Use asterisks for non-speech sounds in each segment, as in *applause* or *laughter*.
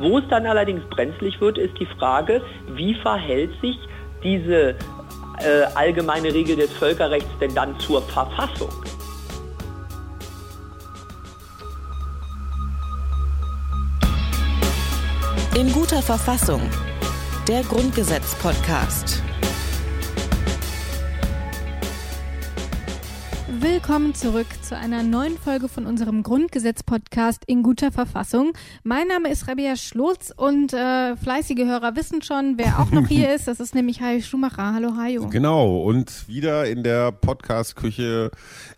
Wo es dann allerdings brenzlig wird, ist die Frage, wie verhält sich diese äh, allgemeine Regel des Völkerrechts denn dann zur Verfassung? In guter Verfassung. Der Grundgesetz-Podcast. Willkommen zurück zu einer neuen Folge von unserem Grundgesetz-Podcast in guter Verfassung. Mein Name ist Rabia Schlotz und äh, fleißige Hörer wissen schon, wer auch noch hier *laughs* ist. Das ist nämlich Hajo Schumacher. Hallo Hajo. Genau, und wieder in der Podcast-Küche.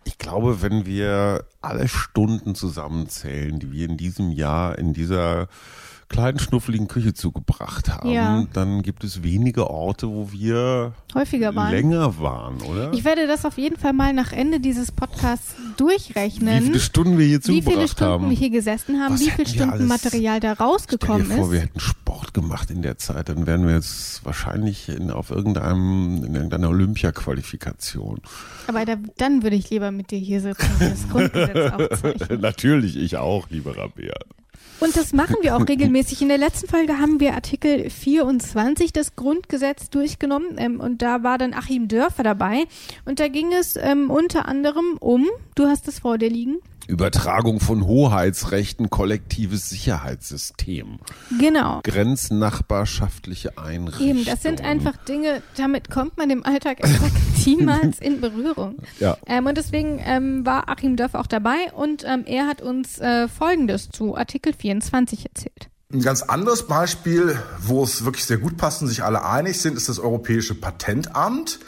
Ich glaube, wenn wir alle Stunden zusammenzählen, die wir in diesem Jahr in dieser kleinen schnuffeligen Küche zugebracht haben, Ja. dann gibt es wenige Orte, wo wir Häufiger waren. länger waren, oder? Ich werde das auf jeden Fall mal nach Ende dieses Podcasts durchrechnen. Wie viele Stunden wir hier wie viele zugebracht Stunden haben. wir hier gesessen haben, Was wie viele wir Stunden Material da Stell dir rausgekommen vor, wir ist. hätten Sport gemacht in der Zeit, dann wären wir jetzt wahrscheinlich in, auf irgendeinem, in irgendeiner Olympia-Qualifikation. Aber da, dann würde ich lieber mit dir hier sitzen und das Grundgesetz *laughs* aufzeichnen. Natürlich, ich auch, lieber Rabea. Und das machen wir auch regelmäßig. In der letzten Folge haben wir Artikel 24 des Grundgesetzes durchgenommen ähm, und da war dann Achim Dörfer dabei. Und da ging es ähm, unter anderem um, du hast es vor dir liegen, Übertragung von Hoheitsrechten, kollektives Sicherheitssystem, genau. grenznachbarschaftliche Einrichtungen. Eben, das sind einfach Dinge, damit kommt man im Alltag exakt niemals in Berührung. *laughs* Ja. Ähm, und deswegen ähm, war Achim Dörfer auch dabei und ähm, er hat uns äh, Folgendes zu Artikel 24 erzählt. Ein ganz anderes Beispiel, wo es wirklich sehr gut passt und sich alle einig sind, ist das Europäische Patentamt.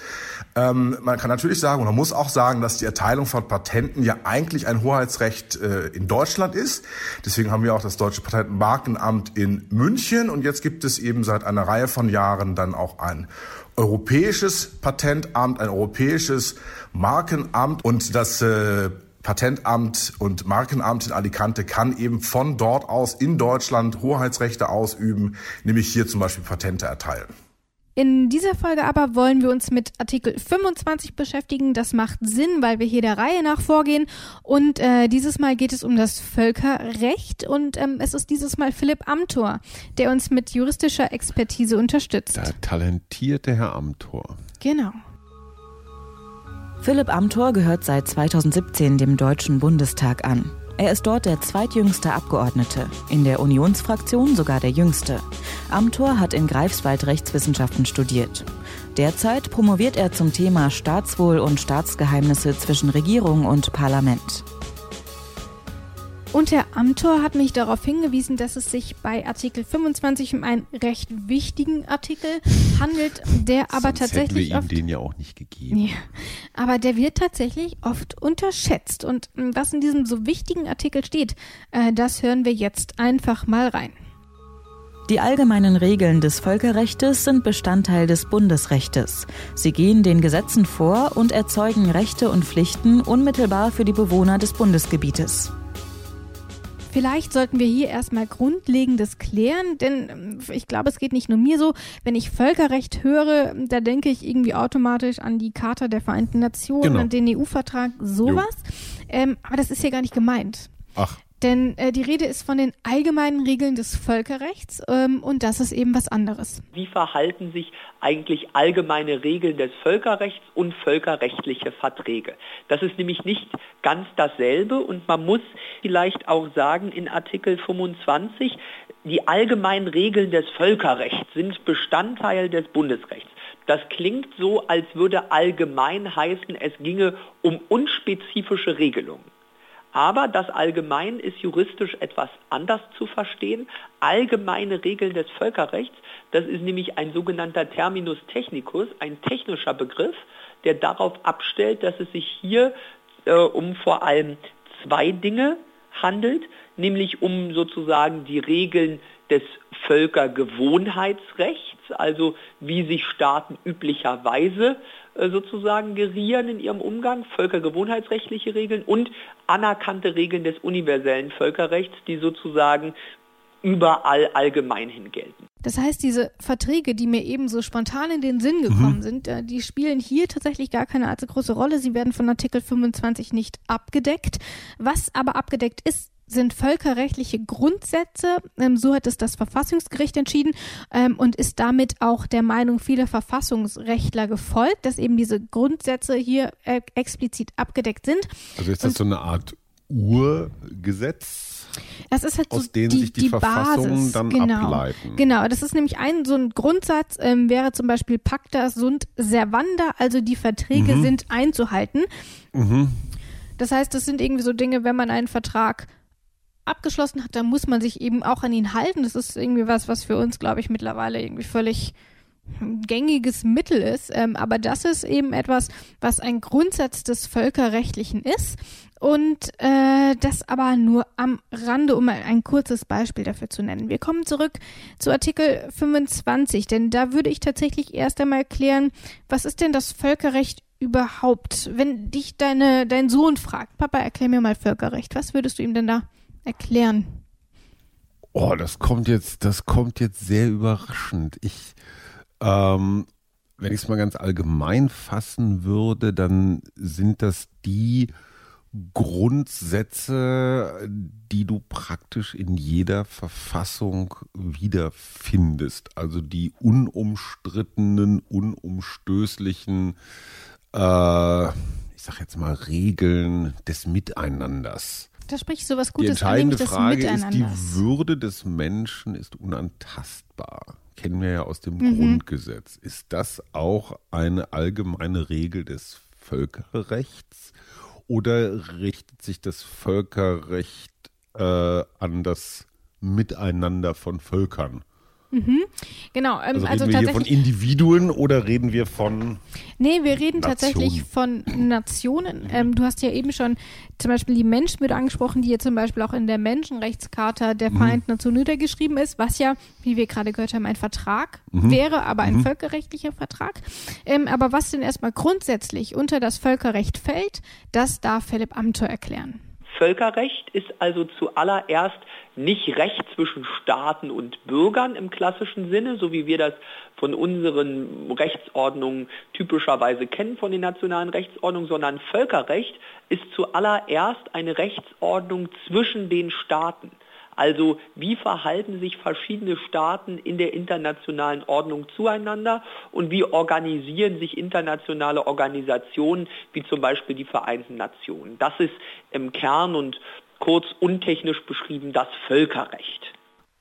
Ähm, man kann natürlich sagen, oder muss auch sagen, dass die Erteilung von Patenten ja eigentlich ein Hoheitsrecht äh, in Deutschland ist. Deswegen haben wir auch das Deutsche Patentmarkenamt in München und jetzt gibt es eben seit einer Reihe von Jahren dann auch ein europäisches Patentamt, ein europäisches Markenamt und das äh, Patentamt und Markenamt in Alicante kann eben von dort aus in Deutschland Hoheitsrechte ausüben, nämlich hier zum Beispiel Patente erteilen. In dieser Folge aber wollen wir uns mit Artikel 25 beschäftigen. Das macht Sinn, weil wir hier der Reihe nach vorgehen. Und äh, dieses Mal geht es um das Völkerrecht. Und ähm, es ist dieses Mal Philipp Amthor, der uns mit juristischer Expertise unterstützt. Der talentierte Herr Amthor. Genau. Philipp Amthor gehört seit 2017 dem Deutschen Bundestag an. Er ist dort der zweitjüngste Abgeordnete, in der Unionsfraktion sogar der jüngste. Amthor hat in Greifswald Rechtswissenschaften studiert. Derzeit promoviert er zum Thema Staatswohl und Staatsgeheimnisse zwischen Regierung und Parlament. Und Herr Amthor hat mich darauf hingewiesen, dass es sich bei Artikel 25 um einen recht wichtigen Artikel handelt, der aber Sonst hätten wir tatsächlich ihm oft den ja auch nicht gegeben. Ja, aber der wird tatsächlich oft unterschätzt. Und mh, was in diesem so wichtigen Artikel steht, äh, das hören wir jetzt einfach mal rein. Die allgemeinen Regeln des Völkerrechtes sind Bestandteil des Bundesrechtes. Sie gehen den Gesetzen vor und erzeugen Rechte und Pflichten unmittelbar für die Bewohner des Bundesgebietes. Vielleicht sollten wir hier erstmal Grundlegendes klären, denn ähm, ich glaube, es geht nicht nur mir so. Wenn ich Völkerrecht höre, da denke ich irgendwie automatisch an die Charta der Vereinten Nationen, Genau. an den EU-Vertrag, sowas. Ähm, aber das ist hier gar nicht gemeint. Ach, Denn äh, die Rede ist von den allgemeinen Regeln des Völkerrechts ähm, und das ist eben was anderes. Wie verhalten sich eigentlich allgemeine Regeln des Völkerrechts und völkerrechtliche Verträge? Das ist nämlich nicht ganz dasselbe und man muss vielleicht auch sagen, in Artikel 25, die allgemeinen Regeln des Völkerrechts sind Bestandteil des Bundesrechts. Das klingt so, als würde allgemein heißen, es ginge um unspezifische Regelungen. Aber das Allgemein ist juristisch etwas anders zu verstehen. Allgemeine Regeln des Völkerrechts, das ist nämlich ein sogenannter Terminus technicus, ein technischer Begriff, der darauf abstellt, dass es sich hier äh, um vor allem zwei Dinge handelt, nämlich um sozusagen die Regeln des Völkergewohnheitsrechts, also wie sich Staaten üblicherweise sozusagen gerieren in ihrem Umgang, völkergewohnheitsrechtliche Regeln und anerkannte Regeln des universellen Völkerrechts, die sozusagen überall allgemein hin gelten. Das heißt, diese Verträge, die mir eben so spontan in den Sinn gekommen sind, äh, die spielen hier tatsächlich gar keine allzu große Rolle. Sie werden von Artikel 25 nicht abgedeckt. Was aber abgedeckt ist, sind völkerrechtliche Grundsätze. Ähm, so hat es das Verfassungsgericht entschieden ähm, und ist damit auch der Meinung vieler Verfassungsrechtler gefolgt, dass eben diese Grundsätze hier äh, explizit abgedeckt sind. Also ist das und, so eine Art Urgesetz? Das ist halt aus so denen die, sich die, die Verfassungen Basis. dann genau. ableiten. Genau, das ist nämlich ein so ein Grundsatz, ähm, wäre zum Beispiel Pacta sunt servanda, also die Verträge Mhm. sind einzuhalten. Mhm. Das heißt, das sind irgendwie so Dinge, wenn man einen Vertrag abgeschlossen hat, dann muss man sich eben auch an ihn halten. Das ist irgendwie was, was für uns, glaube ich, mittlerweile irgendwie völlig gängiges Mittel ist. Ähm, aber das ist eben etwas, was ein Grundsatz des Völkerrechtlichen ist. Und äh, das aber nur am Rande, um mal ein kurzes Beispiel dafür zu nennen. Wir kommen zurück zu Artikel 25, denn da würde ich tatsächlich erst einmal klären, was ist denn das Völkerrecht überhaupt? Wenn dich deine, dein Sohn fragt, Papa, erklär mir mal Völkerrecht, was würdest du ihm denn da erklären? Oh, das kommt jetzt, das kommt jetzt sehr überraschend. Ich, ähm, wenn ich es mal ganz allgemein fassen würde, dann sind das die Grundsätze, die du praktisch in jeder Verfassung wiederfindest. Also die unumstrittenen, unumstößlichen, äh, ich sag jetzt mal, Regeln des Miteinanders. Da spricht so was Die Gutes entscheidende an, Frage ist, die. Würde des Menschen ist unantastbar. Kennen wir ja aus dem Mhm. Grundgesetz. Ist das auch eine allgemeine Regel des Völkerrechts oder richtet sich das Völkerrecht äh, an das Miteinander von Völkern? Genau, ähm, Also, also, reden wir hier von. Individuen oder reden wir von Nee, wir reden Nationen. tatsächlich von Nationen. Ähm, du hast ja eben schon zum Beispiel die Menschen mit angesprochen, die ja zum Beispiel auch in der Menschenrechtscharta der Mhm. Vereinten Nationen niedergeschrieben ist, was ja, wie wir gerade gehört haben, ein Vertrag Mhm. wäre, aber ein völkerrechtlicher Vertrag. Ähm, aber was denn erstmal grundsätzlich unter das Völkerrecht fällt, das darf Philipp Amthor erklären. Völkerrecht ist also zuallererst nicht Recht zwischen Staaten und Bürgern im klassischen Sinne, so wie wir das von unseren Rechtsordnungen typischerweise kennen, von den nationalen Rechtsordnungen, sondern Völkerrecht ist zuallererst eine Rechtsordnung zwischen den Staaten. Also wie verhalten sich verschiedene Staaten in der internationalen Ordnung zueinander und wie organisieren sich internationale Organisationen wie zum Beispiel die Vereinten Nationen. Das ist im Kern und kurz untechnisch beschrieben das Völkerrecht.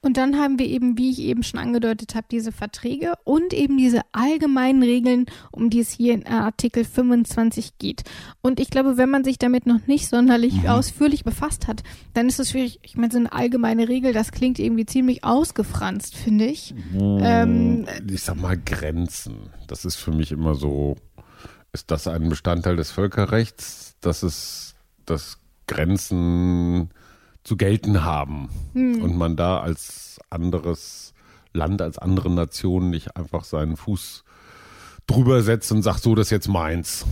Und dann haben wir eben, wie ich eben schon angedeutet habe, diese Verträge und eben diese allgemeinen Regeln, um die es hier in Artikel 25 geht. Und ich glaube, wenn man sich damit noch nicht sonderlich ausführlich befasst hat, dann ist es schwierig. Ich meine, so eine allgemeine Regel, das klingt irgendwie ziemlich ausgefranst, finde ich. Ähm, ich sag mal, Grenzen. Das ist für mich immer so, ist das ein Bestandteil des Völkerrechts, dass es, dass Grenzen zu gelten haben und man da als anderes Land, als andere Nation nicht einfach seinen Fuß drüber setzt und sagt, so, das ist jetzt meins.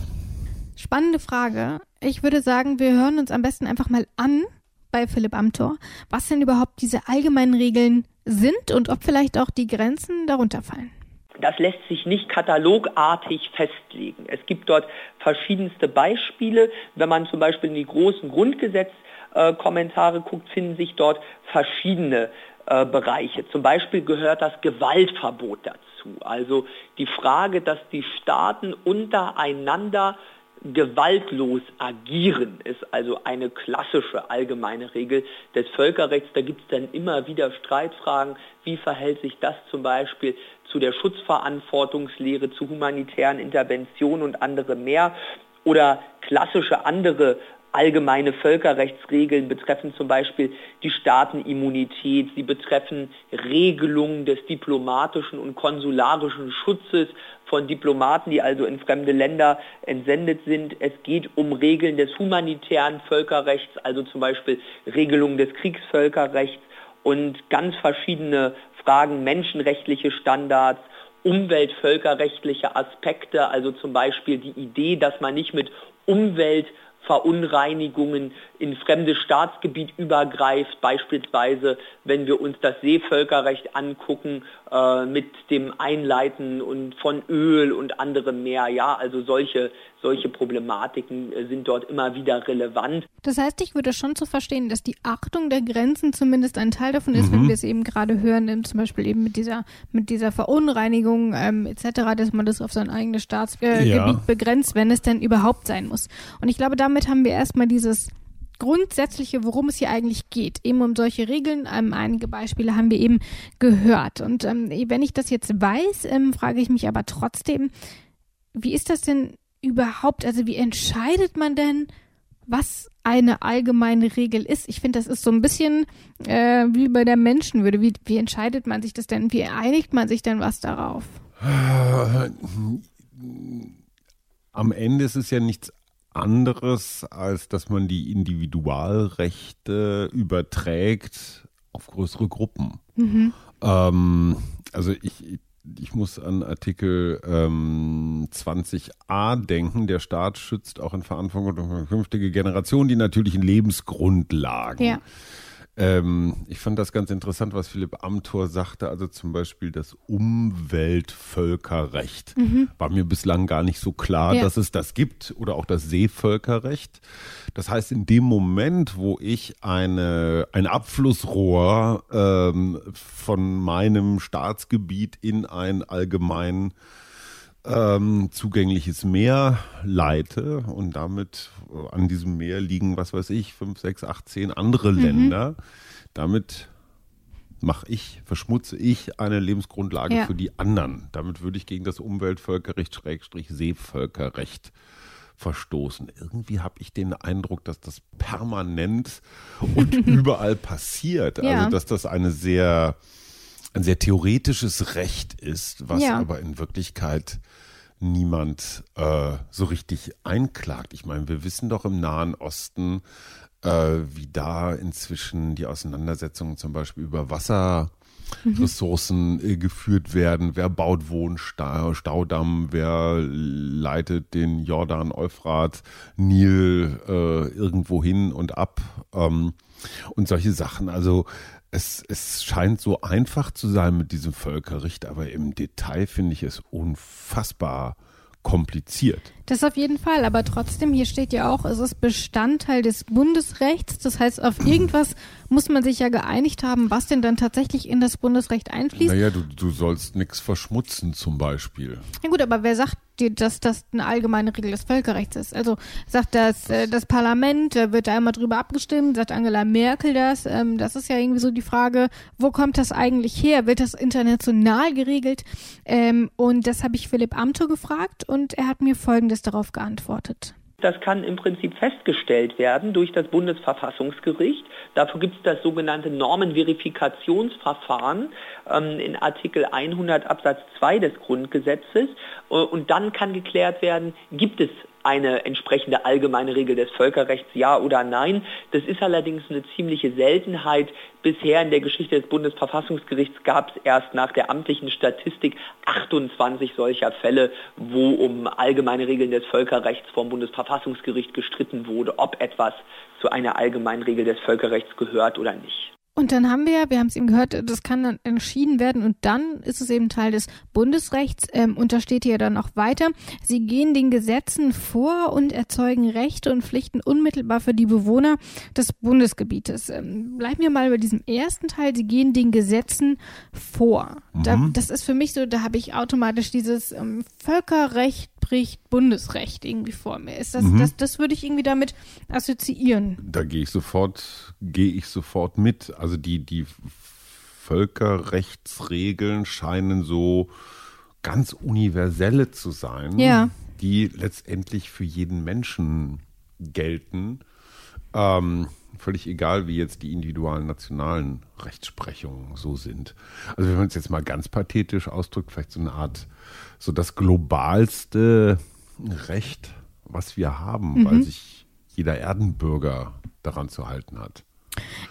Spannende Frage. Ich würde sagen, wir hören uns am besten einfach mal an bei Philipp Amthor, was denn überhaupt diese allgemeinen Regeln sind und ob vielleicht auch die Grenzen darunter fallen. Das lässt sich nicht katalogartig festlegen. Es gibt dort verschiedenste Beispiele. Wenn man zum Beispiel in die großen Grundgesetzkommentare guckt, finden sich dort verschiedene äh, Bereiche. Zum Beispiel gehört das Gewaltverbot dazu. Also die Frage, dass die Staaten untereinander gewaltlos agieren, ist also eine klassische allgemeine Regel des Völkerrechts. Da gibt es dann immer wieder Streitfragen, wie verhält sich das zum Beispiel zu der Schutzverantwortungslehre, zu humanitären Interventionen und andere mehr. Oder klassische andere allgemeine Völkerrechtsregeln betreffen zum Beispiel die Staatenimmunität, sie betreffen Regelungen des diplomatischen und konsularischen Schutzes von Diplomaten, die also in fremde Länder entsendet sind. Es geht um Regeln des humanitären Völkerrechts, also zum Beispiel Regelungen des Kriegsvölkerrechts und ganz verschiedene Fragen, menschenrechtliche Standards, umweltvölkerrechtliche Aspekte, also zum Beispiel die Idee, dass man nicht mit Umweltverunreinigungen in fremdes Staatsgebiet übergreift, beispielsweise wenn wir uns das Seevölkerrecht angucken äh, mit dem Einleiten und von Öl und anderem mehr. Ja, also solche, solche Problematiken äh, sind dort immer wieder relevant. Das heißt, ich würde schon zu verstehen, dass die Achtung der Grenzen zumindest ein Teil davon ist, mhm. wenn wir es eben gerade hören, zum Beispiel eben mit dieser, mit dieser Verunreinigung ähm, etc., dass man das auf sein eigenes Staatsgebiet äh, ja. begrenzt, wenn es denn überhaupt sein muss. Und ich glaube, damit haben wir erstmal dieses Grundsätzliche, worum es hier eigentlich geht. Eben um solche Regeln. Ähm, einige Beispiele haben wir eben gehört. Und ähm, wenn ich das jetzt weiß, ähm, frage ich mich aber trotzdem, wie ist das denn überhaupt? Also wie entscheidet man denn, was eine allgemeine Regel ist? Ich finde, das ist so ein bisschen äh, wie bei der Menschenwürde. Wie, wie entscheidet man sich das denn? Wie einigt man sich denn was darauf? Am Ende ist es ja nichts anderes, als dass man die Individualrechte überträgt auf größere Gruppen. Mhm. Ähm, also ich, ich muss an Artikel ähm, 20a denken. Der Staat schützt auch in Verantwortung für künftige Generationen die natürlichen Lebensgrundlagen. Ja. Ähm, ich fand das ganz interessant, was Philipp Amthor sagte, also zum Beispiel das Umweltvölkerrecht. Mhm. War mir bislang gar nicht so klar, ja. dass es das gibt oder auch das Seevölkerrecht. Das heißt, in dem Moment, wo ich eine, ein Abflussrohr ähm, von meinem Staatsgebiet in ein allgemein ähm, zugängliches Meer leite und damit äh, an diesem Meer liegen, was weiß ich, fünf, sechs, acht, zehn andere mhm. Länder. Damit mache ich, verschmutze ich eine Lebensgrundlage ja. für die anderen. Damit würde ich gegen das Umweltvölkerrecht, Schrägstrich Seevölkerrecht verstoßen. Irgendwie habe ich den Eindruck, dass das permanent und *laughs* überall passiert. Ja. Also dass das eine sehr ein sehr theoretisches Recht ist, was ja. aber in Wirklichkeit niemand äh, so richtig einklagt. Ich meine, wir wissen doch im Nahen Osten, äh, wie da inzwischen die Auseinandersetzungen zum Beispiel über Wasser Ressourcen äh, geführt werden. Wer baut Wohnstaudamm? Wer leitet den Jordan, Euphrat, Nil äh, irgendwo hin und ab? Ähm, und solche Sachen. Also es, es scheint so einfach zu sein mit diesem Völkerrecht, aber im Detail finde ich es unfassbar kompliziert. Das auf jeden Fall, aber trotzdem, hier steht ja auch, es ist Bestandteil des Bundesrechts. Das heißt, auf irgendwas muss man sich ja geeinigt haben, was denn dann tatsächlich in das Bundesrecht einfließt. Naja, du, du sollst nichts verschmutzen zum Beispiel. Ja gut, aber wer sagt dir, dass das eine allgemeine Regel des Völkerrechts ist? Also sagt das, äh, das Parlament, da wird da einmal drüber abgestimmt, sagt Angela Merkel das. Ähm, das ist ja irgendwie so die Frage, wo kommt das eigentlich her? Wird das international geregelt? Ähm, und das habe ich Philipp Amthor gefragt und er hat mir Folgendes darauf geantwortet. Das kann im Prinzip festgestellt werden durch das Bundesverfassungsgericht. Dafür gibt es das sogenannte Normenverifikationsverfahren ähm, in Artikel 100 Absatz 2 des Grundgesetzes. Äh, und dann kann geklärt werden, gibt es eine entsprechende allgemeine Regel des Völkerrechts, ja oder nein. Das ist allerdings eine ziemliche Seltenheit. Bisher in der Geschichte des Bundesverfassungsgerichts gab es erst nach der amtlichen Statistik 28 solcher Fälle, wo um allgemeine Regeln des Völkerrechts vom Bundesverfassungsgericht gestritten wurde, ob etwas zu einer allgemeinen Regel des Völkerrechts gehört oder nicht. Und dann haben wir, wir haben es eben gehört, das kann dann entschieden werden und dann ist es eben Teil des Bundesrechts ähm, und da steht hier dann auch weiter, sie gehen den Gesetzen vor und erzeugen Rechte und Pflichten unmittelbar für die Bewohner des Bundesgebietes. Ähm, bleiben wir mal bei diesem ersten Teil, sie gehen den Gesetzen vor. Mhm. Da, das ist für mich so, da habe ich automatisch dieses ähm, Völkerrecht bricht Bundesrecht irgendwie vor mir. Ist das, mhm. das, das würde ich irgendwie damit assoziieren. Da gehe ich sofort, gehe ich sofort mit. Also die, die Völkerrechtsregeln scheinen so ganz universelle zu sein, ja. die letztendlich für jeden Menschen gelten. Ähm, völlig egal, wie jetzt die individualen nationalen Rechtsprechungen so sind. Also wenn man es jetzt mal ganz pathetisch ausdrückt, vielleicht so eine Art so das globalste Recht, was wir haben, mhm. weil sich jeder Erdenbürger daran zu halten hat.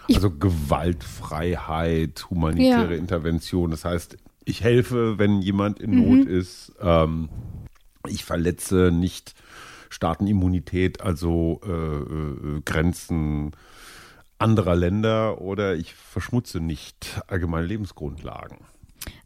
Ich also Gewaltfreiheit, humanitäre ja. Intervention. Das heißt, ich helfe, wenn jemand in Not mhm. ist. Ähm, ich verletze nicht Staatenimmunität, also äh, äh, Grenzen anderer Länder oder ich verschmutze nicht allgemeine Lebensgrundlagen.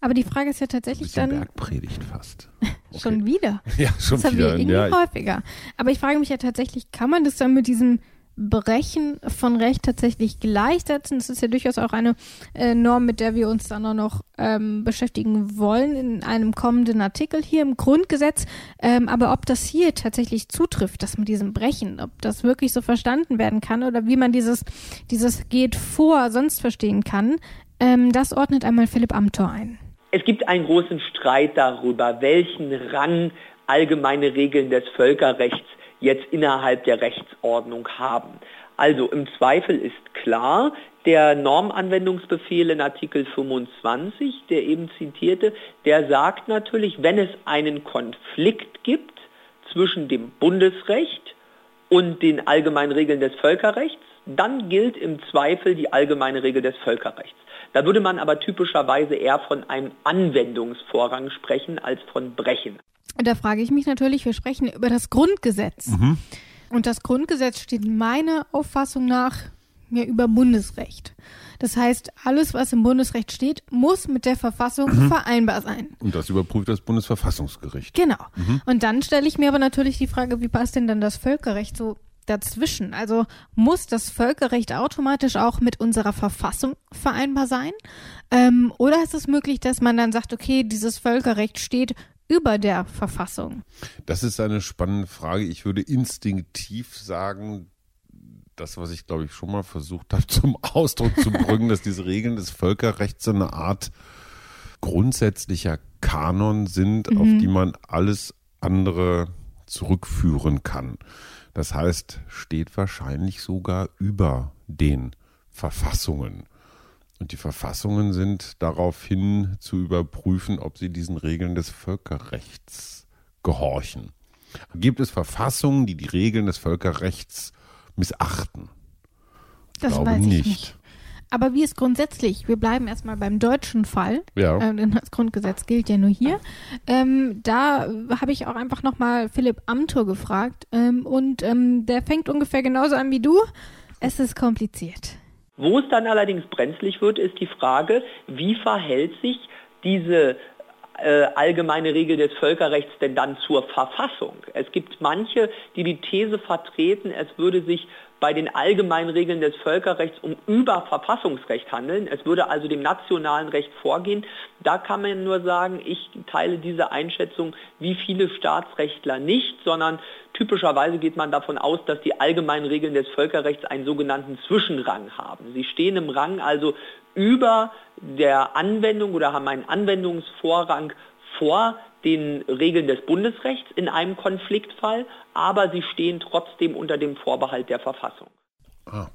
Aber die Frage ist ja tatsächlich dann. Bergpredigt fast. *laughs* Okay. Schon wieder. Ja, schon Das haben wieder. wir irgendwie ja, häufiger. Aber ich frage mich ja tatsächlich, kann man das dann mit diesem Brechen von Recht tatsächlich gleichsetzen? Das ist ja durchaus auch eine äh, Norm, mit der wir uns dann auch noch ähm, beschäftigen wollen in einem kommenden Artikel hier im Grundgesetz. Ähm, aber ob das hier tatsächlich zutrifft, das mit diesem Brechen, ob das wirklich so verstanden werden kann oder wie man dieses, dieses geht vor sonst verstehen kann, ähm, das ordnet einmal Philipp Amthor ein. Es gibt einen großen Streit darüber, welchen Rang allgemeine Regeln des Völkerrechts jetzt innerhalb der Rechtsordnung haben. Also im Zweifel ist klar, der Normanwendungsbefehl in Artikel 25, der eben zitierte, der sagt natürlich, wenn es einen Konflikt gibt zwischen dem Bundesrecht und den allgemeinen Regeln des Völkerrechts, dann gilt im Zweifel die allgemeine Regel des Völkerrechts. Da würde man aber typischerweise eher von einem Anwendungsvorrang sprechen als von Brechen. Und da frage ich mich natürlich, wir sprechen über das Grundgesetz. Und das Grundgesetz steht meiner Auffassung nach ja über Bundesrecht. Das heißt, alles, was im Bundesrecht steht, muss mit der Verfassung vereinbar sein. Und das überprüft das Bundesverfassungsgericht. Genau. Und dann stelle ich mir aber natürlich die Frage, wie passt denn dann das Völkerrecht so dazwischen? Also muss das Völkerrecht automatisch auch mit unserer Verfassung vereinbar sein? Ähm, oder ist es möglich, dass man dann sagt, okay, dieses Völkerrecht steht über der Verfassung? Das ist eine spannende Frage. Ich würde instinktiv sagen, das, was ich glaube ich schon mal versucht habe *laughs* zum Ausdruck zu bringen, dass diese Regeln des Völkerrechts so eine Art grundsätzlicher Kanon sind, auf die man alles andere zurückführen kann. Das heißt, steht wahrscheinlich sogar über den Verfassungen. Und die Verfassungen sind daraufhin zu überprüfen, ob sie diesen Regeln des Völkerrechts gehorchen. Gibt es Verfassungen, die die Regeln des Völkerrechts missachten? Das glaube weiß ich nicht. nicht. Aber wie ist grundsätzlich, wir bleiben erstmal beim deutschen Fall, Ja. äh, denn das Grundgesetz gilt ja nur hier. Ähm, da habe ich auch einfach nochmal Philipp Amthor gefragt ähm, und ähm, der fängt ungefähr genauso an wie du. Es ist kompliziert. Wo es dann allerdings brenzlig wird, ist die Frage, wie verhält sich diese äh, allgemeine Regel des Völkerrechts denn dann zur Verfassung? Es gibt manche, die die These vertreten, es würde sich bei den allgemeinen Regeln des Völkerrechts um Überverfassungsrecht handeln. Es würde also dem nationalen Recht vorgehen. Da kann man nur sagen, ich teile diese Einschätzung wie viele Staatsrechtler nicht, sondern typischerweise geht man davon aus, dass die allgemeinen Regeln des Völkerrechts einen sogenannten Zwischenrang haben. Sie stehen im Rang also über der Anwendung oder haben einen Anwendungsvorrang vor den Regeln des Bundesrechts in einem Konfliktfall, aber sie stehen trotzdem unter dem Vorbehalt der Verfassung. Ah,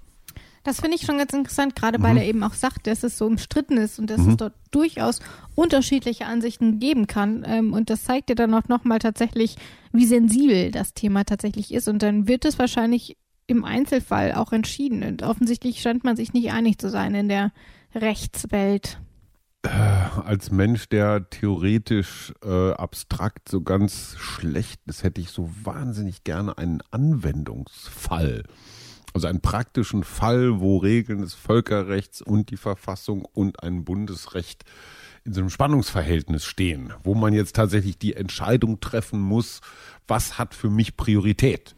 Das finde ich schon ganz interessant, gerade weil er eben auch sagt, dass es so umstritten ist und dass es dort durchaus unterschiedliche Ansichten geben kann. Ähm, und das zeigt ja dann auch nochmal tatsächlich, wie sensibel das Thema tatsächlich ist. Und dann wird es wahrscheinlich im Einzelfall auch entschieden. Und offensichtlich scheint man sich nicht einig zu sein in der Rechtswelt. Als Mensch, der theoretisch äh, abstrakt so ganz schlecht ist, hätte ich so wahnsinnig gerne einen Anwendungsfall. Also einen praktischen Fall, wo Regeln des Völkerrechts und die Verfassung und ein Bundesrecht in so einem Spannungsverhältnis stehen, wo man jetzt tatsächlich die Entscheidung treffen muss, was hat für mich Priorität.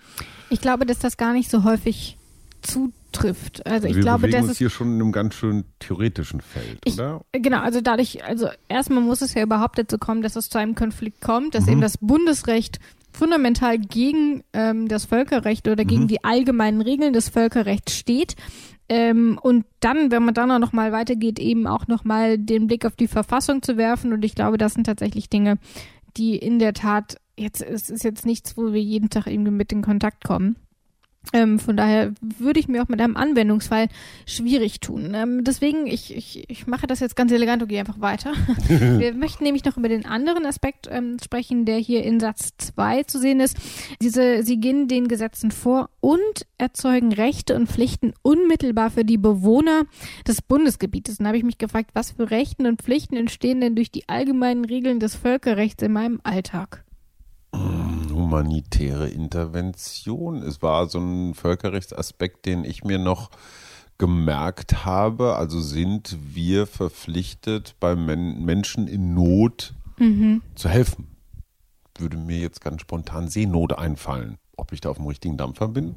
Ich glaube, dass das gar nicht so häufig zutrifft. Also ich wir glaube, uns es hier schon in einem ganz schön theoretischen Feld, Ich, oder? Genau, also dadurch, also erstmal muss es ja überhaupt dazu kommen, dass es zu einem Konflikt kommt, Mhm. dass eben das Bundesrecht fundamental gegen ähm, das Völkerrecht oder Mhm. gegen die allgemeinen Regeln des Völkerrechts steht. Ähm, und dann, wenn man dann auch noch mal weitergeht, eben auch noch mal den Blick auf die Verfassung zu werfen. Und ich glaube, das sind tatsächlich Dinge, die in der Tat jetzt es ist jetzt nichts, wo wir jeden Tag irgendwie mit in Kontakt kommen. Ähm, von daher würde ich mir auch mit einem Anwendungsfall schwierig tun. Ähm, deswegen, ich, ich, ich mache das jetzt ganz elegant und gehe einfach weiter. *laughs* Wir möchten nämlich noch über den anderen Aspekt ähm, sprechen, der hier in Satz 2 zu sehen ist. Diese, sie gehen den Gesetzen vor und erzeugen Rechte und Pflichten unmittelbar für die Bewohner des Bundesgebietes. Und da habe ich mich gefragt, was für Rechten und Pflichten entstehen denn durch die allgemeinen Regeln des Völkerrechts in meinem Alltag? Humanitäre Intervention. Es war so ein Völkerrechtsaspekt, den ich mir noch gemerkt habe. Also sind wir verpflichtet, bei Men Menschen in Not mhm. zu helfen. Würde mir jetzt ganz spontan Seenot einfallen. Ob ich da auf dem richtigen Dampfer bin?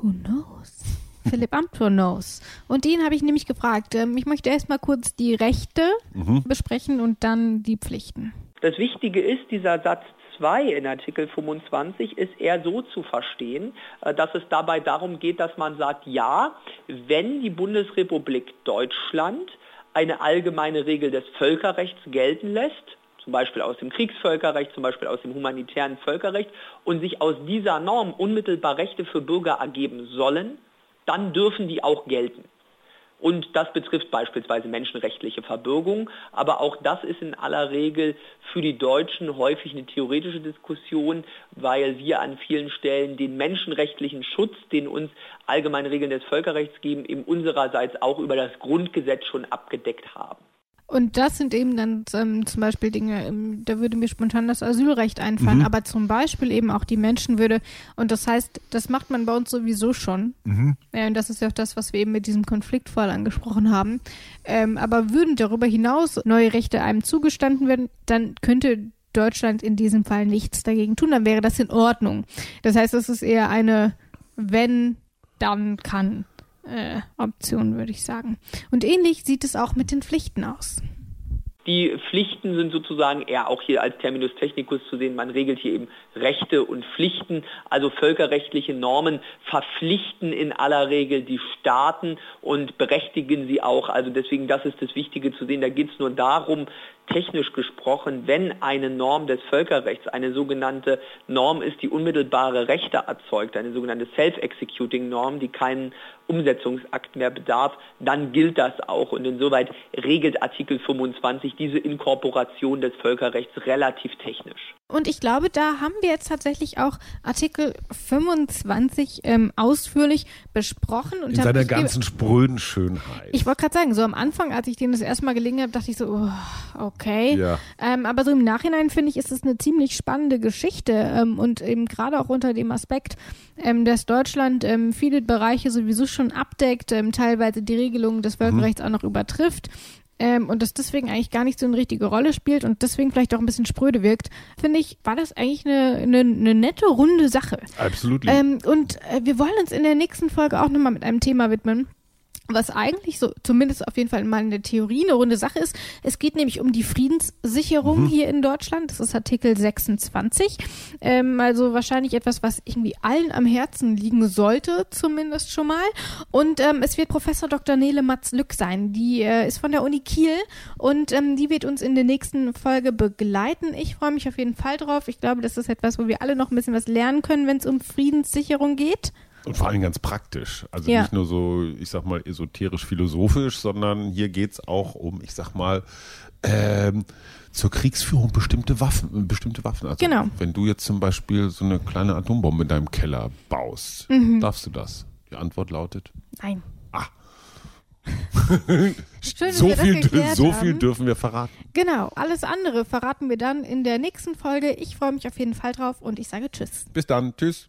Who knows? Philipp Amthor knows. Und den habe ich nämlich gefragt. Ähm, ich möchte erstmal kurz die Rechte mhm. besprechen und dann die Pflichten. Das Wichtige ist, dieser Satz 2 in Artikel 25 ist eher so zu verstehen, äh, dass es dabei darum geht, dass man sagt, ja, wenn die Bundesrepublik Deutschland eine allgemeine Regel des Völkerrechts gelten lässt, zum Beispiel aus dem Kriegsvölkerrecht, zum Beispiel aus dem humanitären Völkerrecht und sich aus dieser Norm unmittelbar Rechte für Bürger ergeben sollen, dann dürfen die auch gelten. Und das betrifft beispielsweise menschenrechtliche Verbürgung. Aber auch das ist in aller Regel für die Deutschen häufig eine theoretische Diskussion, weil wir an vielen Stellen den menschenrechtlichen Schutz, den uns allgemeine Regeln des Völkerrechts geben, eben unsererseits auch über das Grundgesetz schon abgedeckt haben. Und das sind eben dann ähm, zum Beispiel Dinge, ähm, da würde mir spontan das Asylrecht einfallen, mhm. aber zum Beispiel eben auch die Menschenwürde. Und das heißt, das macht man bei uns sowieso schon. Mhm. Ja, und das ist ja auch das, was wir eben mit diesem Konfliktfall angesprochen haben. Ähm, aber würden darüber hinaus neue Rechte einem zugestanden werden, dann könnte Deutschland in diesem Fall nichts dagegen tun, dann wäre das in Ordnung. Das heißt, es ist eher eine wenn, dann kann äh, Option, würde ich sagen. Und ähnlich sieht es auch mit den Pflichten aus. Die Pflichten sind sozusagen eher auch hier als Terminus technicus zu sehen. Man regelt hier eben Rechte und Pflichten. Also völkerrechtliche Normen verpflichten in aller Regel die Staaten und berechtigen sie auch. Also deswegen, das ist das Wichtige zu sehen. Da geht es nur darum, technisch gesprochen, wenn eine Norm des Völkerrechts eine sogenannte Norm ist, die unmittelbare Rechte erzeugt, eine sogenannte Self-Executing Norm, die keinen Umsetzungsakt mehr bedarf, dann gilt das auch. Und insoweit regelt Artikel 25 diese Inkorporation des Völkerrechts relativ technisch. Und ich glaube, da haben wir jetzt tatsächlich auch Artikel 25 ähm, ausführlich besprochen. Und In seiner ganzen spröden Schönheit. Ich wollte gerade sagen, so am Anfang, als ich den das erste Mal gelingen habe, dachte ich so, oh, okay. Ja. Ähm, aber so im Nachhinein finde ich, ist es eine ziemlich spannende Geschichte. Ähm, und eben gerade auch unter dem Aspekt, ähm, dass Deutschland ähm, viele Bereiche sowieso schon abdeckt, ähm, teilweise die Regelungen des Völkerrechts mhm. auch noch übertrifft ähm, und das deswegen eigentlich gar nicht so eine richtige Rolle spielt und deswegen vielleicht auch ein bisschen spröde wirkt, finde ich, war das eigentlich eine, eine, eine nette, runde Sache. Absolut. Ähm, und äh, wir wollen uns in der nächsten Folge auch nochmal mit einem Thema widmen, was eigentlich so, zumindest auf jeden Fall mal in der Theorie eine runde Sache ist. Es geht nämlich um die Friedenssicherung mhm. hier in Deutschland. Das ist Artikel 26. Ähm, also wahrscheinlich etwas, was irgendwie allen am Herzen liegen sollte, zumindest schon mal. Und ähm, es wird Professor Dr. Nele Matz-Lück sein. Die äh, ist von der Uni Kiel und ähm, die wird uns in der nächsten Folge begleiten. Ich freue mich auf jeden Fall drauf. Ich glaube, das ist etwas, wo wir alle noch ein bisschen was lernen können, wenn es um Friedenssicherung geht. Und vor allem ganz praktisch. Also ja. nicht nur so, ich sag mal, esoterisch-philosophisch, sondern hier geht es auch um, ich sag mal, ähm, zur Kriegsführung bestimmte Waffen, bestimmte Waffen. Also genau. wenn du jetzt zum Beispiel so eine kleine Atombombe in deinem Keller baust, mhm. darfst du das? Die Antwort lautet Nein. Ah. *laughs* Schön, so viel, so viel dürfen wir verraten. Genau, alles andere verraten wir dann in der nächsten Folge. Ich freue mich auf jeden Fall drauf und ich sage Tschüss. Bis dann, Tschüss.